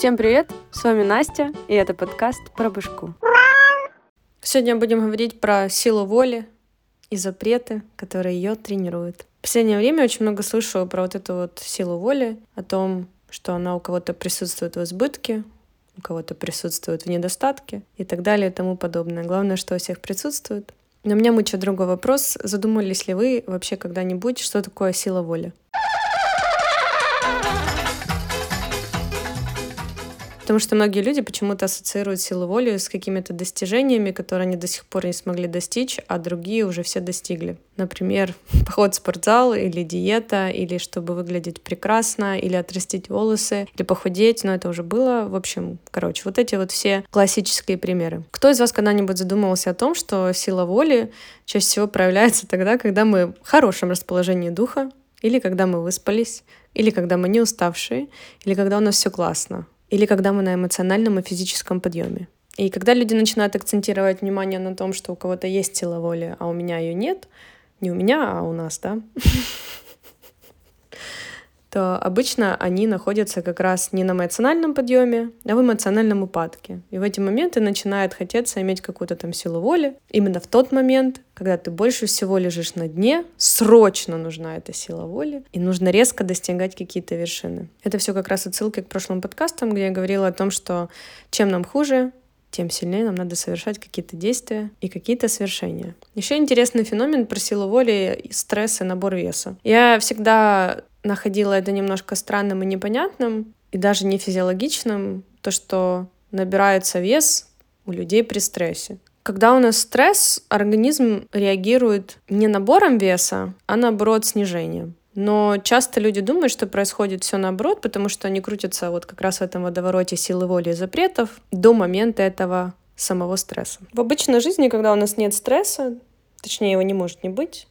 Всем привет! С вами Настя, и это подкаст про башку. Сегодня будем говорить про силу воли и запреты, которые ее тренируют. В последнее время очень много слышу про вот эту вот силу воли, о том, что она у кого-то присутствует в избытке, у кого-то присутствует в недостатке и так далее и тому подобное. Главное, что у всех присутствует. Но меня мучает другой вопрос. Задумались ли вы вообще когда-нибудь, что такое сила воли? Потому что многие люди почему-то ассоциируют силу воли с какими-то достижениями, которые они до сих пор не смогли достичь, а другие уже все достигли. Например, поход в спортзал или диета, или чтобы выглядеть прекрасно, или отрастить волосы, или похудеть, но это уже было. В общем, короче, вот эти вот все классические примеры. Кто из вас когда-нибудь задумывался о том, что сила воли чаще всего проявляется тогда, когда мы в хорошем расположении духа, или когда мы выспались, или когда мы не уставшие, или когда у нас все классно или когда мы на эмоциональном и физическом подъеме. И когда люди начинают акцентировать внимание на том, что у кого-то есть сила воли, а у меня ее нет, не у меня, а у нас, да, то обычно они находятся как раз не на эмоциональном подъеме, а в эмоциональном упадке. И в эти моменты начинает хотеться иметь какую-то там силу воли. Именно в тот момент, когда ты больше всего лежишь на дне, срочно нужна эта сила воли, и нужно резко достигать какие-то вершины. Это все как раз отсылки к прошлым подкастам, где я говорила о том, что чем нам хуже, тем сильнее нам надо совершать какие-то действия и какие-то свершения. Еще интересный феномен про силу воли, стресс и набор веса. Я всегда находила это немножко странным и непонятным, и даже не физиологичным, то, что набирается вес у людей при стрессе. Когда у нас стресс, организм реагирует не набором веса, а наоборот снижением. Но часто люди думают, что происходит все наоборот, потому что они крутятся вот как раз в этом водовороте силы воли и запретов до момента этого самого стресса. В обычной жизни, когда у нас нет стресса, точнее его не может не быть,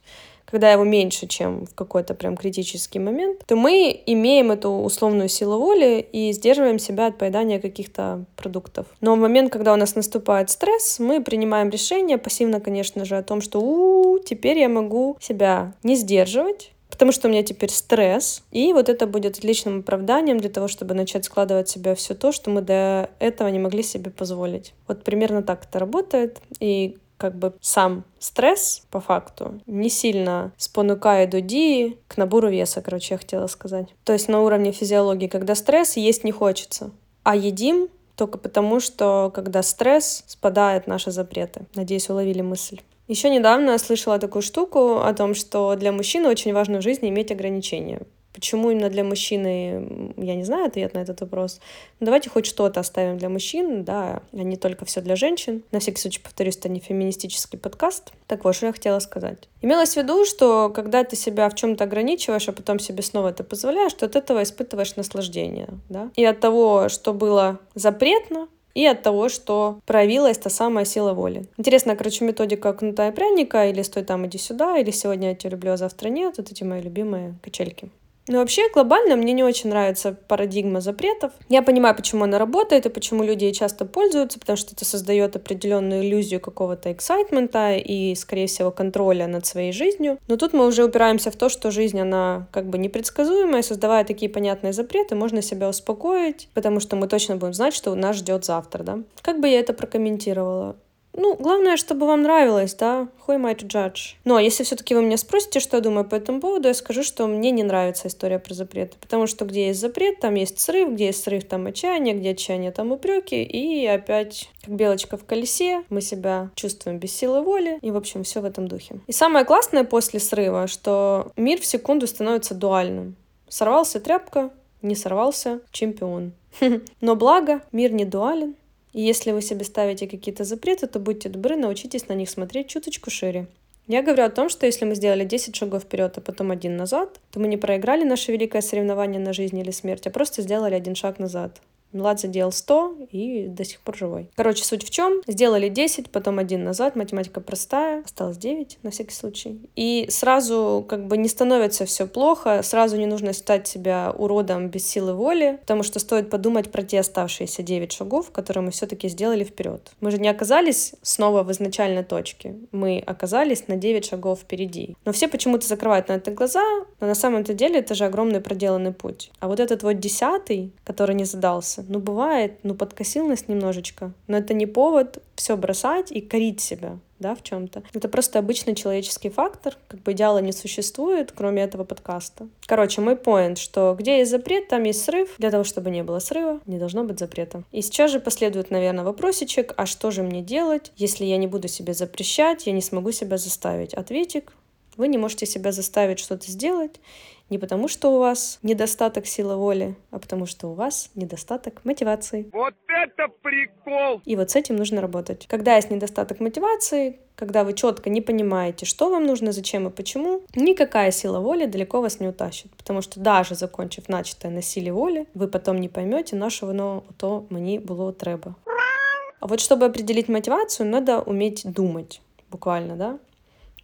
когда его меньше, чем в какой-то прям критический момент, то мы имеем эту условную силу воли и сдерживаем себя от поедания каких-то продуктов. Но в момент, когда у нас наступает стресс, мы принимаем решение, пассивно, конечно же, о том, что у, -у, теперь я могу себя не сдерживать, потому что у меня теперь стресс, и вот это будет отличным оправданием для того, чтобы начать складывать в себя все то, что мы до этого не могли себе позволить. Вот примерно так это работает, и как бы сам стресс, по факту, не сильно спонукает дуди к набору веса, короче, я хотела сказать. То есть на уровне физиологии, когда стресс, есть не хочется. А едим только потому, что когда стресс, спадают наши запреты. Надеюсь, уловили мысль. Еще недавно я слышала такую штуку о том, что для мужчины очень важно в жизни иметь ограничения. Почему именно для мужчины, я не знаю ответ на этот вопрос. Но давайте хоть что-то оставим для мужчин, да, а не только все для женщин. На всякий случай повторюсь, это не феминистический подкаст. Так вот, что я хотела сказать. Имелось в виду, что когда ты себя в чем-то ограничиваешь, а потом себе снова это позволяешь, то от этого испытываешь наслаждение, да. И от того, что было запретно, и от того, что проявилась та самая сила воли. Интересно, короче, методика кнута и пряника, или стой там, иди сюда, или сегодня я тебя люблю, а завтра нет. Вот эти мои любимые качельки. Но вообще глобально мне не очень нравится парадигма запретов. Я понимаю, почему она работает и почему люди ей часто пользуются, потому что это создает определенную иллюзию какого-то эксайтмента и, скорее всего, контроля над своей жизнью. Но тут мы уже упираемся в то, что жизнь, она как бы непредсказуемая, создавая такие понятные запреты, можно себя успокоить, потому что мы точно будем знать, что нас ждет завтра, да. Как бы я это прокомментировала? Ну, главное, чтобы вам нравилось, да, who am I to judge? Ну, а если все-таки вы меня спросите, что я думаю по этому поводу, я скажу, что мне не нравится история про запреты, потому что где есть запрет, там есть срыв, где есть срыв, там отчаяние, где отчаяние, там упреки, и опять, как белочка в колесе, мы себя чувствуем без силы воли, и, в общем, все в этом духе. И самое классное после срыва, что мир в секунду становится дуальным. Сорвался тряпка, не сорвался чемпион. Но благо, мир не дуален, и если вы себе ставите какие-то запреты, то будьте добры, научитесь на них смотреть чуточку шире. Я говорю о том, что если мы сделали 10 шагов вперед, а потом один назад, то мы не проиграли наше великое соревнование на жизнь или смерть, а просто сделали один шаг назад. Младзе делал 100 и до сих пор живой. Короче, суть в чем? Сделали 10, потом один назад, математика простая, осталось 9 на всякий случай. И сразу как бы не становится все плохо, сразу не нужно считать себя уродом без силы воли, потому что стоит подумать про те оставшиеся 9 шагов, которые мы все-таки сделали вперед. Мы же не оказались снова в изначальной точке, мы оказались на 9 шагов впереди. Но все почему-то закрывают на это глаза, но на самом-то деле это же огромный проделанный путь. А вот этот вот десятый, который не задался, справиться. Ну, бывает, ну, подкосил немножечко, но это не повод все бросать и корить себя да, в чем-то. Это просто обычный человеческий фактор, как бы идеала не существует, кроме этого подкаста. Короче, мой поинт, что где есть запрет, там есть срыв. Для того, чтобы не было срыва, не должно быть запрета. И сейчас же последует, наверное, вопросичек, а что же мне делать, если я не буду себе запрещать, я не смогу себя заставить? Ответик, вы не можете себя заставить что-то сделать, не потому, что у вас недостаток силы воли, а потому, что у вас недостаток мотивации. Вот это прикол! И вот с этим нужно работать. Когда есть недостаток мотивации, когда вы четко не понимаете, что вам нужно, зачем и почему, никакая сила воли далеко вас не утащит. Потому что даже закончив начатое на силе воли, вы потом не поймете, на що воно то мені було треба. А вот чтобы определить мотивацию, надо уметь думать. Буквально, да?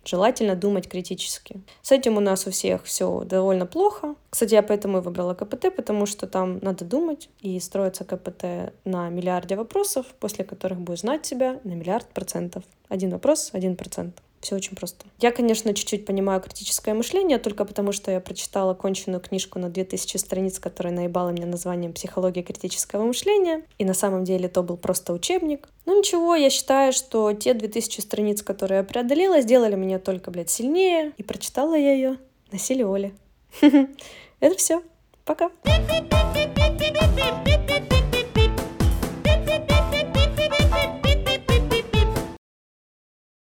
Желательно думать критически. С этим у нас у всех все довольно плохо. Кстати, я поэтому и выбрала КПТ, потому что там надо думать и строится КПТ на миллиарде вопросов, после которых будешь знать себя на миллиард процентов. Один вопрос, один процент. Все очень просто. Я, конечно, чуть-чуть понимаю критическое мышление, только потому что я прочитала конченую книжку на 2000 страниц, которая наебала меня названием «Психология критического мышления». И на самом деле то был просто учебник. Ну ничего, я считаю, что те 2000 страниц, которые я преодолела, сделали меня только, блядь, сильнее. И прочитала я ее на силе воли. Это все. Пока.